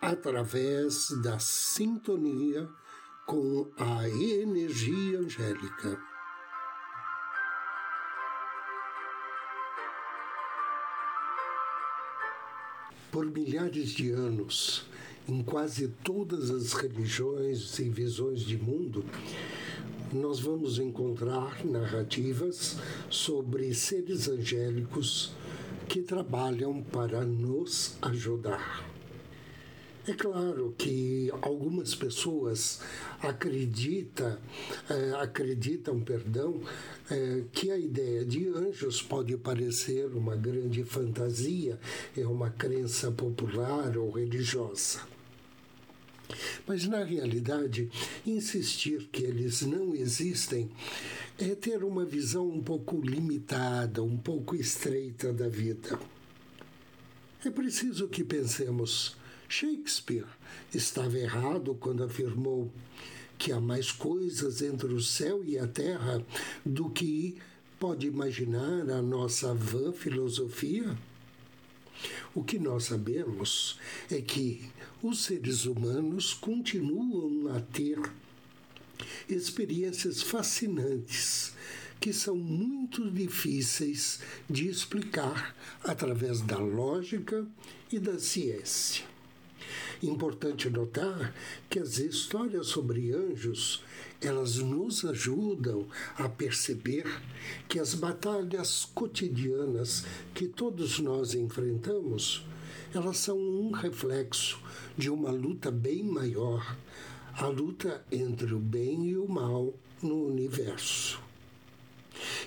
através da sintonia com a energia angélica. Por milhares de anos, em quase todas as religiões e visões de mundo, nós vamos encontrar narrativas sobre seres angélicos que trabalham para nos ajudar. É claro que algumas pessoas é, acreditam, perdão, é, que a ideia de anjos pode parecer uma grande fantasia, é uma crença popular ou religiosa. Mas, na realidade, insistir que eles não existem é ter uma visão um pouco limitada, um pouco estreita da vida. É preciso que pensemos Shakespeare estava errado quando afirmou que há mais coisas entre o céu e a terra do que pode imaginar a nossa vã filosofia? O que nós sabemos é que os seres humanos continuam a ter experiências fascinantes que são muito difíceis de explicar através da lógica e da ciência. Importante notar que as histórias sobre anjos, elas nos ajudam a perceber que as batalhas cotidianas que todos nós enfrentamos, elas são um reflexo de uma luta bem maior, a luta entre o bem e o mal no universo.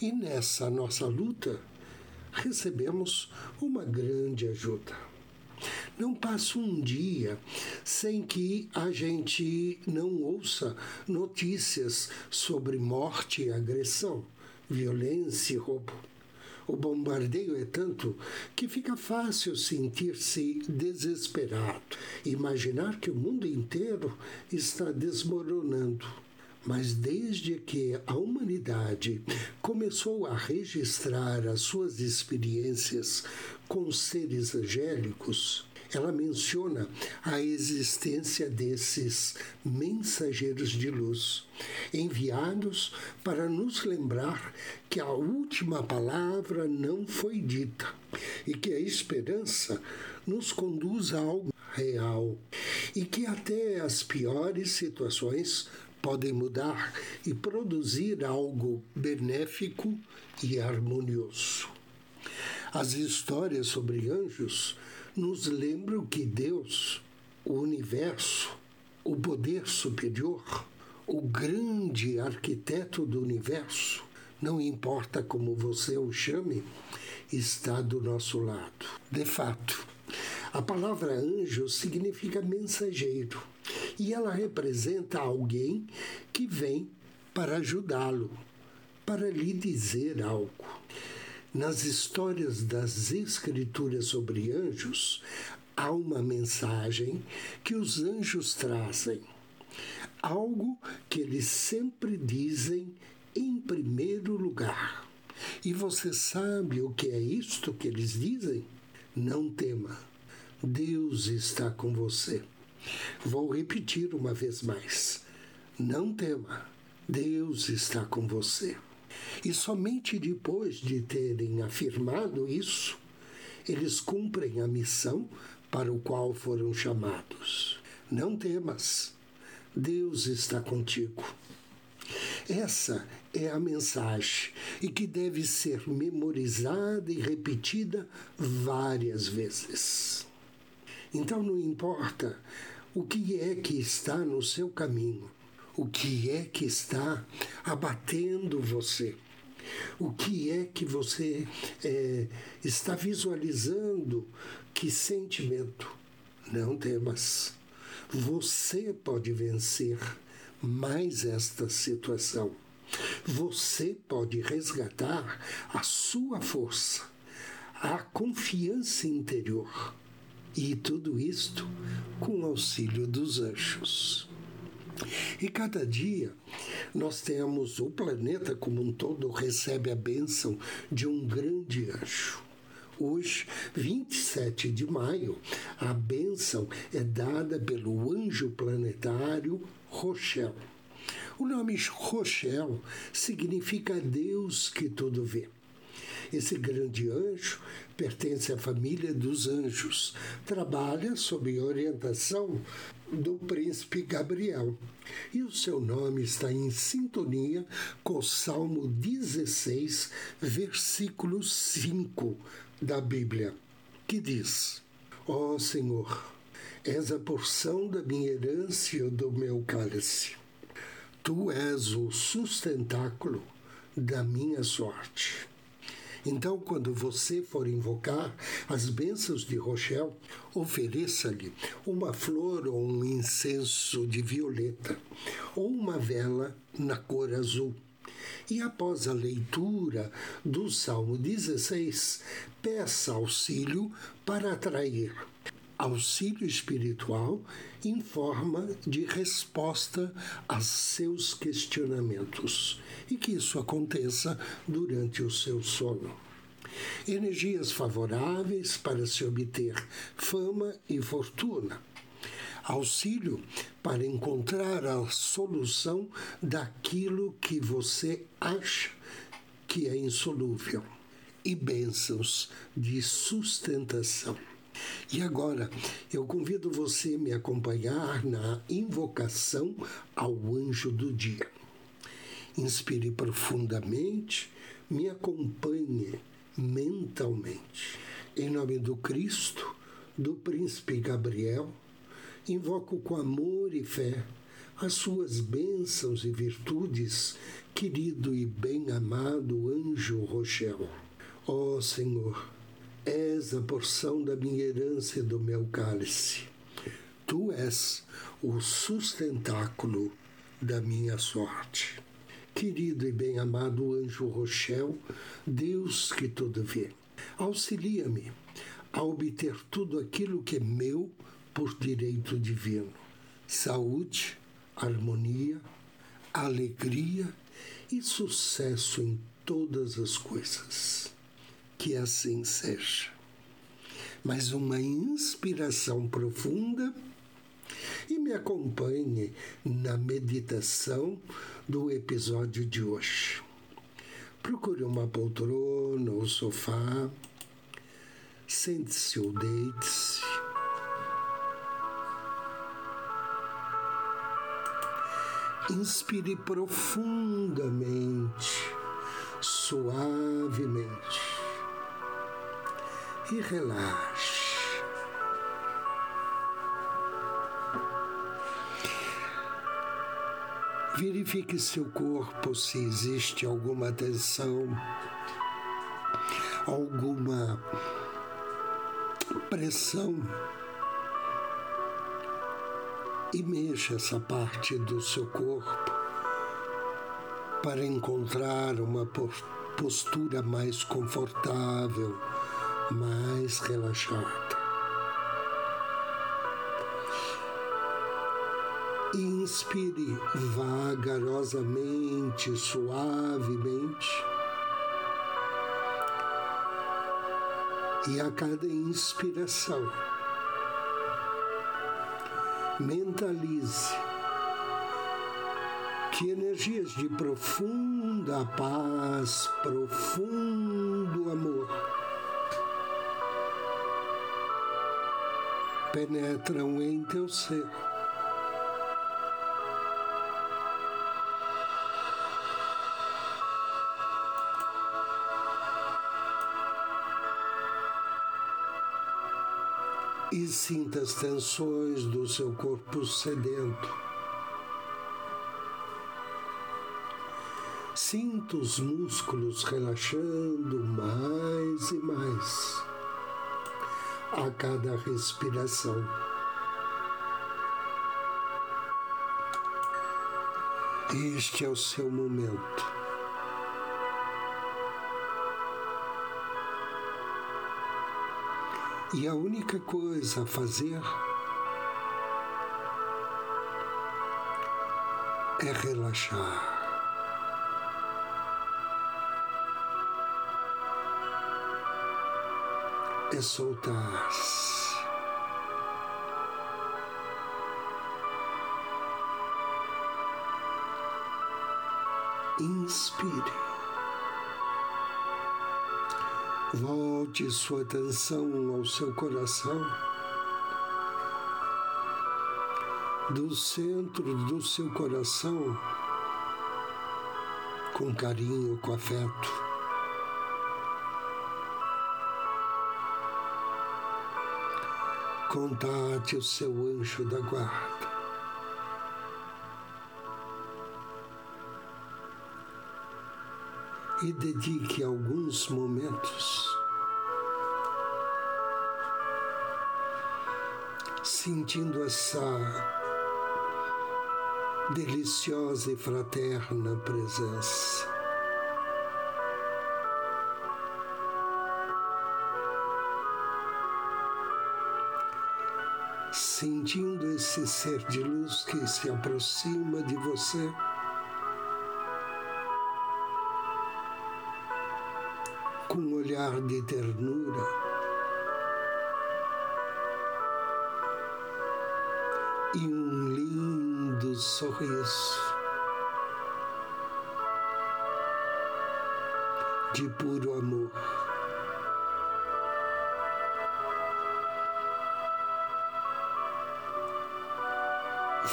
E nessa nossa luta, recebemos uma grande ajuda. Não passa um dia sem que a gente não ouça notícias sobre morte e agressão, violência e roubo. O bombardeio é tanto que fica fácil sentir-se desesperado, imaginar que o mundo inteiro está desmoronando. Mas desde que a humanidade começou a registrar as suas experiências com seres angélicos, ela menciona a existência desses mensageiros de luz, enviados para nos lembrar que a última palavra não foi dita e que a esperança nos conduz a algo real e que até as piores situações podem mudar e produzir algo benéfico e harmonioso. As histórias sobre anjos nos lembram que Deus, o universo, o poder superior, o grande arquiteto do universo, não importa como você o chame, está do nosso lado. De fato, a palavra anjo significa mensageiro e ela representa alguém que vem para ajudá-lo, para lhe dizer algo. Nas histórias das Escrituras sobre anjos, há uma mensagem que os anjos trazem, algo que eles sempre dizem em primeiro lugar. E você sabe o que é isto que eles dizem? Não tema, Deus está com você. Vou repetir uma vez mais: não tema, Deus está com você. E somente depois de terem afirmado isso, eles cumprem a missão para o qual foram chamados. Não temas, Deus está contigo. Essa é a mensagem e que deve ser memorizada e repetida várias vezes. Então não importa o que é que está no seu caminho, o que é que está abatendo você. O que é que você é, está visualizando? Que sentimento? Não temas. Você pode vencer mais esta situação. Você pode resgatar a sua força, a confiança interior. E tudo isto com o auxílio dos anjos. E cada dia nós temos o planeta como um todo recebe a bênção de um grande anjo. Hoje, 27 de maio, a bênção é dada pelo anjo planetário Rochelle. O nome Rochelle significa Deus que tudo vê. Esse grande anjo pertence à família dos anjos. Trabalha sob orientação do príncipe Gabriel. E o seu nome está em sintonia com o Salmo 16, versículo 5 da Bíblia, que diz: Ó oh Senhor, és a porção da minha herança e do meu cálice. Tu és o sustentáculo da minha sorte. Então, quando você for invocar as bênçãos de Rochelle, ofereça-lhe uma flor ou um incenso de violeta, ou uma vela na cor azul. E após a leitura do Salmo 16, peça auxílio para atrair auxílio espiritual em forma de resposta a seus questionamentos e que isso aconteça durante o seu sono. Energias favoráveis para se obter fama e fortuna. Auxílio para encontrar a solução daquilo que você acha que é insolúvel. E bênçãos de sustentação. E agora, eu convido você a me acompanhar na invocação ao anjo do dia. Inspire profundamente, me acompanhe mentalmente. Em nome do Cristo, do príncipe Gabriel, invoco com amor e fé as suas bênçãos e virtudes, querido e bem-amado anjo Rochel. Ó oh, Senhor, és a porção da minha herança e do meu cálice. Tu és o sustentáculo da minha sorte. Querido e bem-amado anjo Rochel, Deus que tudo vê, auxilia-me a obter tudo aquilo que é meu por direito divino: saúde, harmonia, alegria e sucesso em todas as coisas que assim seja. Mas uma inspiração profunda e me acompanhe na meditação do episódio de hoje. Procure uma poltrona ou sofá, sente-se ou deite-se. Inspire profundamente, suavemente e relaxe. Verifique seu corpo se existe alguma tensão, alguma pressão e mexa essa parte do seu corpo para encontrar uma postura mais confortável mais relaxada. Inspire vagarosamente, suavemente. E a cada inspiração, mentalize que energias de profunda paz, profundo amor, penetram em teu ser. E sinta as tensões do seu corpo sedento. Sinta os músculos relaxando mais e mais a cada respiração. Este é o seu momento. E a única coisa a fazer é relaxar. É soltar-se. inspire. Volte sua atenção ao seu coração, do centro do seu coração, com carinho, com afeto. Contate o seu anjo da guarda. e dedique alguns momentos sentindo essa deliciosa e fraterna presença. Sentindo esse ser de luz que se aproxima de você. com um olhar de ternura. E um lindo sorriso de puro amor.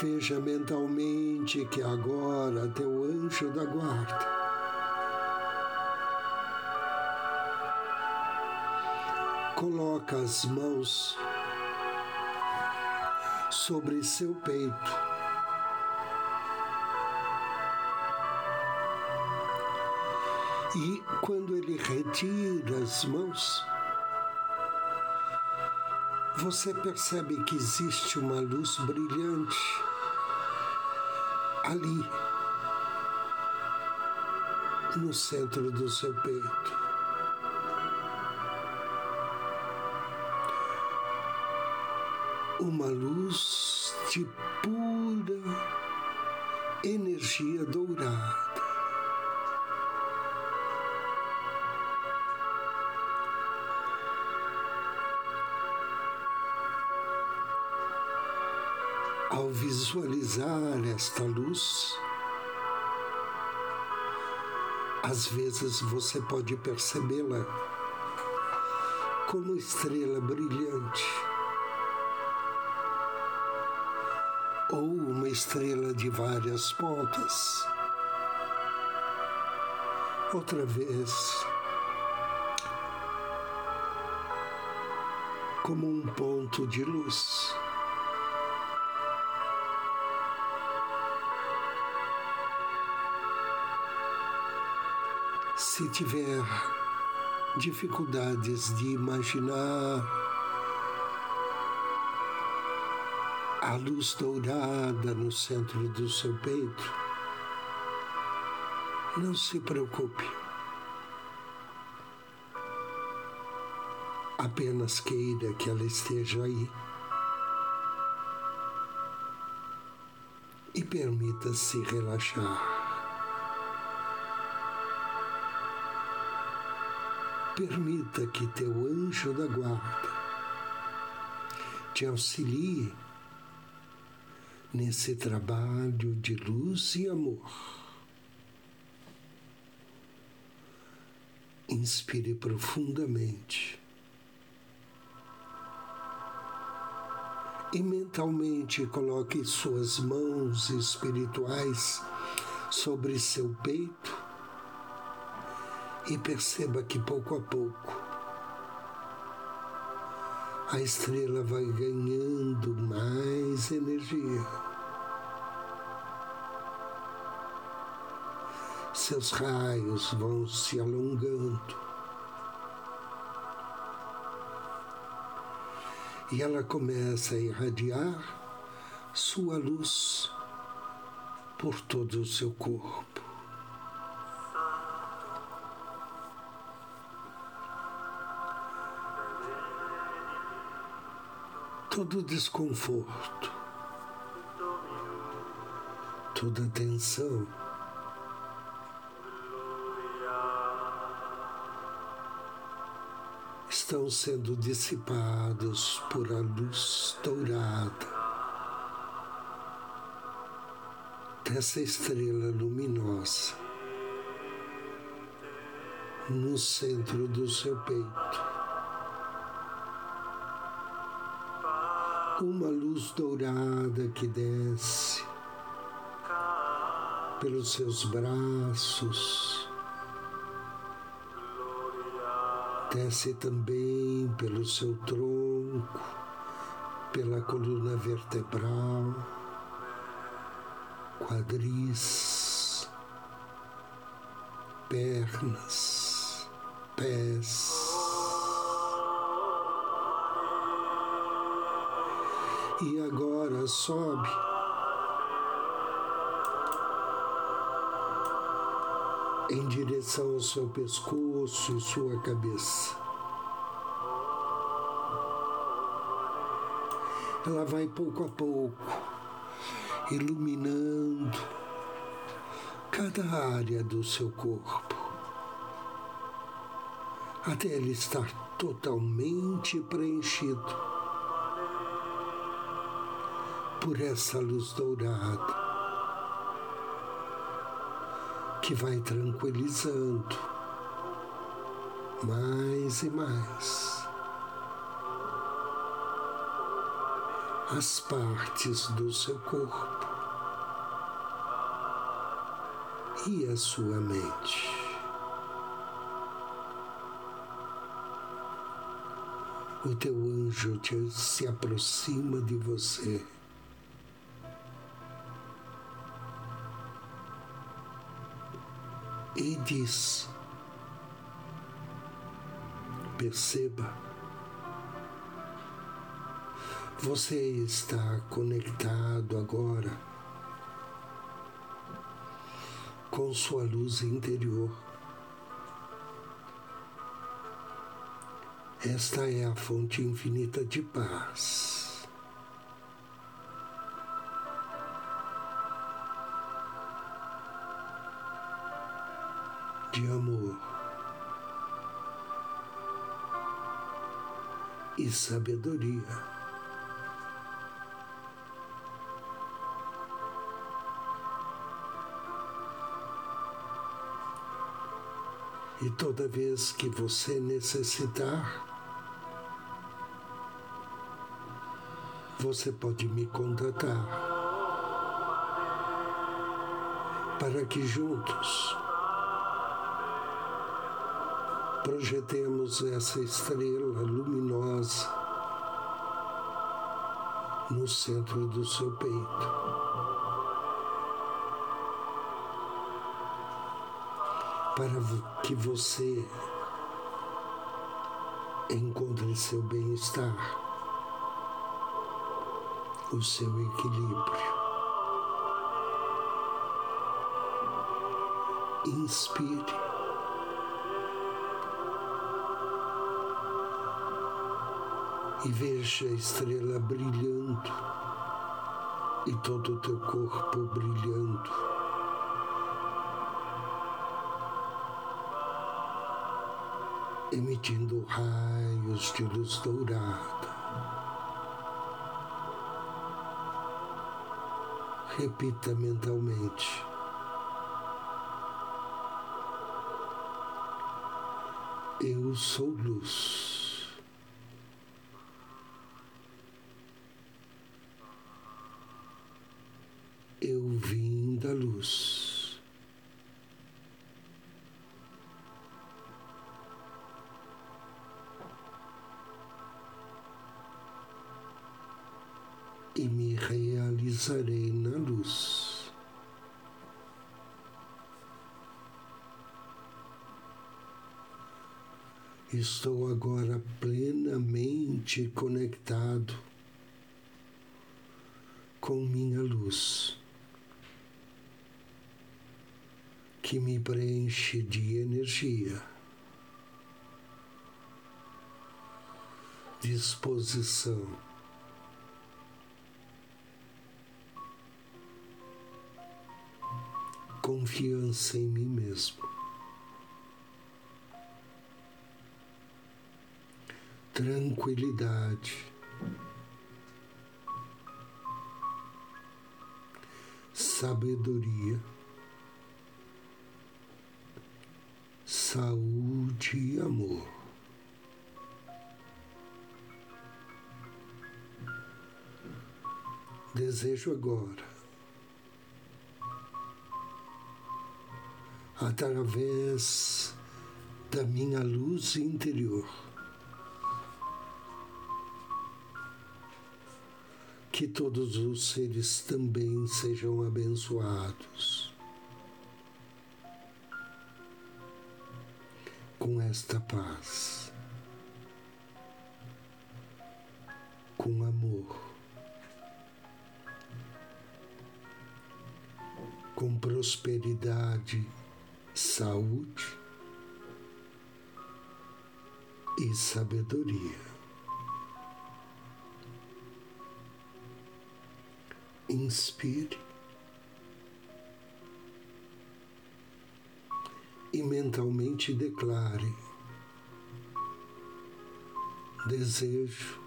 Veja mentalmente que agora teu anjo da guarda coloca as mãos sobre seu peito. E quando ele retira as mãos, você percebe que existe uma luz brilhante ali, no centro do seu peito. uma luz de pura energia dourada. Ao visualizar esta luz, às vezes você pode percebê-la como estrela brilhante ou uma estrela de várias pontas. Outra vez, como um ponto de luz. Se tiver dificuldades de imaginar a luz dourada no centro do seu peito, não se preocupe. Apenas queira que ela esteja aí. E permita-se relaxar. Permita que teu anjo da guarda te auxilie nesse trabalho de luz e amor. Inspire profundamente. E mentalmente coloque suas mãos espirituais sobre seu peito e perceba que pouco a pouco a estrela vai ganhando mais energia. Seus raios vão se alongando. E ela começa a irradiar sua luz por todo o seu corpo. Todo desconforto, toda tensão. estão sendo dissipados por a luz dourada dessa estrela luminosa no centro do seu peito. Uma luz dourada que desce pelos seus braços desce também pelo seu tronco, pela coluna vertebral, quadris, pernas, pés. E agora sobe em direção ao seu pescoço e sua cabeça. Ela vai pouco a pouco iluminando cada área do seu corpo, até ele estar totalmente preenchido por essa luz dourada que vai tranquilizando mais e mais as partes do seu corpo e a sua mente. O teu anjo te, se aproxima de você. E diz: Perceba, você está conectado agora com sua luz interior. Esta é a fonte infinita de paz. De amor e sabedoria. E toda vez que você necessitar, você pode me contatar para que juntos projetemos essa estrela luminosa no centro do seu peito. Para que você encontre seu bem-estar, o seu equilíbrio. Inspire. E veja a estrela brilhando e todo o teu corpo brilhando. Emitindo raios de luz dourada. Repita mentalmente. Eu sou luz. Realizarei na luz. Estou agora plenamente conectado com minha luz. que me preenche de energia, disposição. Confiança em mim mesmo. Tranquilidade. Sabedoria. saúde e amor. Desejo agora, através da minha luz interior, que todos os seres também sejam abençoados. com esta paz, com amor, com prosperidade, saúde e sabedoria. Inspire. e mentalmente declare: desejo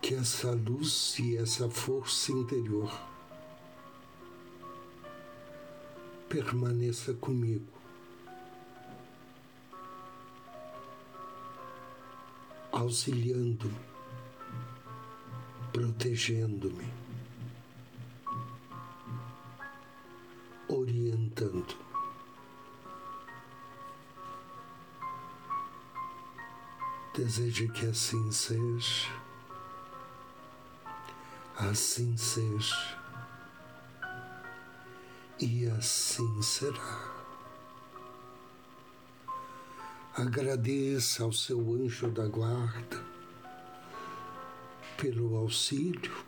que essa luz e essa força interior permaneça comigo. Auxiliando-me, protegendo-me. orientando. Deseje que assim seja, assim seja, e assim será. Agradeça ao seu anjo da guarda pelo auxílio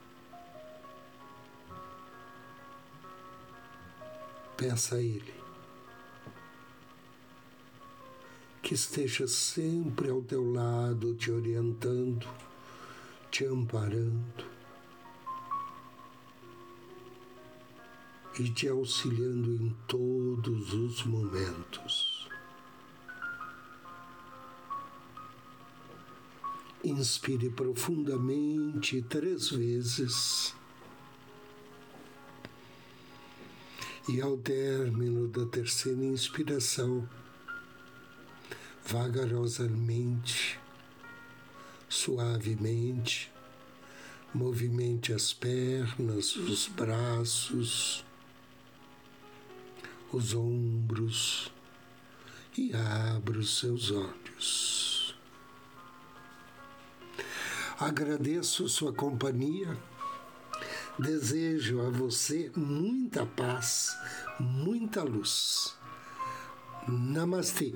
Peça a Ele que esteja sempre ao teu lado, te orientando, te amparando e te auxiliando em todos os momentos. Inspire profundamente três vezes. E ao término da terceira inspiração, vagarosamente, suavemente, movimente as pernas, os braços, os ombros e abra os seus olhos. Agradeço sua companhia Desejo a você muita paz, muita luz. Namastê.